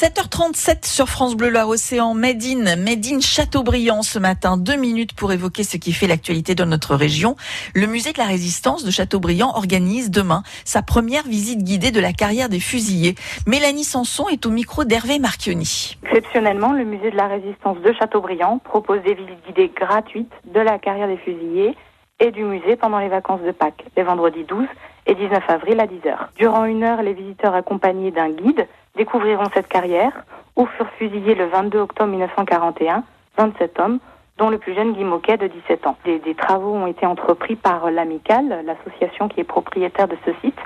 7h37 sur France Bleu Loire Océan, Made in, Made in Châteaubriand ce matin. Deux minutes pour évoquer ce qui fait l'actualité de notre région. Le musée de la résistance de Châteaubriand organise demain sa première visite guidée de la carrière des fusillés. Mélanie Sanson est au micro d'Hervé Marchioni. Exceptionnellement, le musée de la résistance de Châteaubriand propose des visites guidées gratuites de la carrière des fusillés et du musée pendant les vacances de Pâques, les vendredis 12 et 19 avril à 10h. Durant une heure, les visiteurs accompagnés d'un guide découvriront cette carrière où furent fusillés le 22 octobre 1941 27 hommes, dont le plus jeune Guy Moquet de 17 ans. Des, travaux ont été entrepris par l'Amicale, l'association qui est propriétaire de ce site,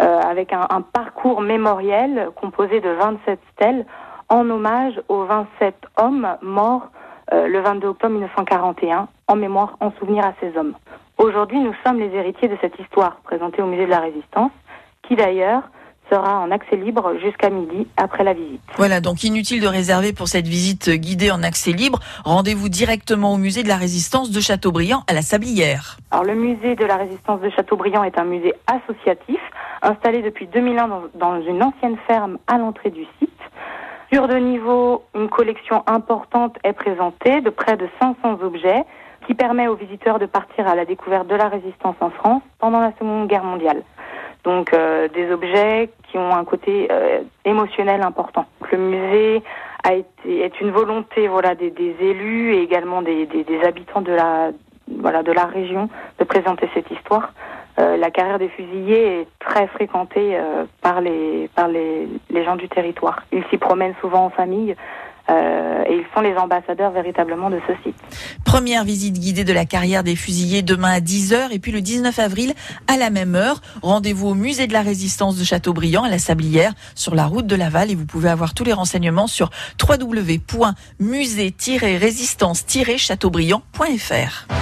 euh, avec un, un parcours mémoriel composé de 27 stèles en hommage aux 27 hommes morts euh, le 22 octobre 1941 en mémoire, en souvenir à ces hommes. Aujourd'hui, nous sommes les héritiers de cette histoire présentée au musée de la Résistance, qui d'ailleurs sera en accès libre jusqu'à midi après la visite. Voilà, donc inutile de réserver pour cette visite guidée en accès libre. Rendez-vous directement au musée de la Résistance de Châteaubriand à la Sablière. Alors le musée de la Résistance de Châteaubriand est un musée associatif installé depuis 2001 dans, dans une ancienne ferme à l'entrée du site. Sur de niveau, une collection importante est présentée de près de 500 objets qui permet aux visiteurs de partir à la découverte de la résistance en France pendant la Seconde Guerre mondiale. Donc euh, des objets qui ont un côté euh, émotionnel important. Le musée a été est une volonté voilà des, des élus et également des, des, des, habitants de la voilà de la région de présenter cette histoire. Euh, la carrière des fusillés est très fréquentée euh, par les par les, les gens du territoire. Ils s'y promènent souvent en famille. Euh, et ils sont les ambassadeurs véritablement de ce site. Première visite guidée de la carrière des fusillés demain à 10h et puis le 19 avril à la même heure. Rendez-vous au musée de la résistance de Châteaubriand à la Sablière sur la route de Laval et vous pouvez avoir tous les renseignements sur www.musée-résistance-chateaubriand.fr.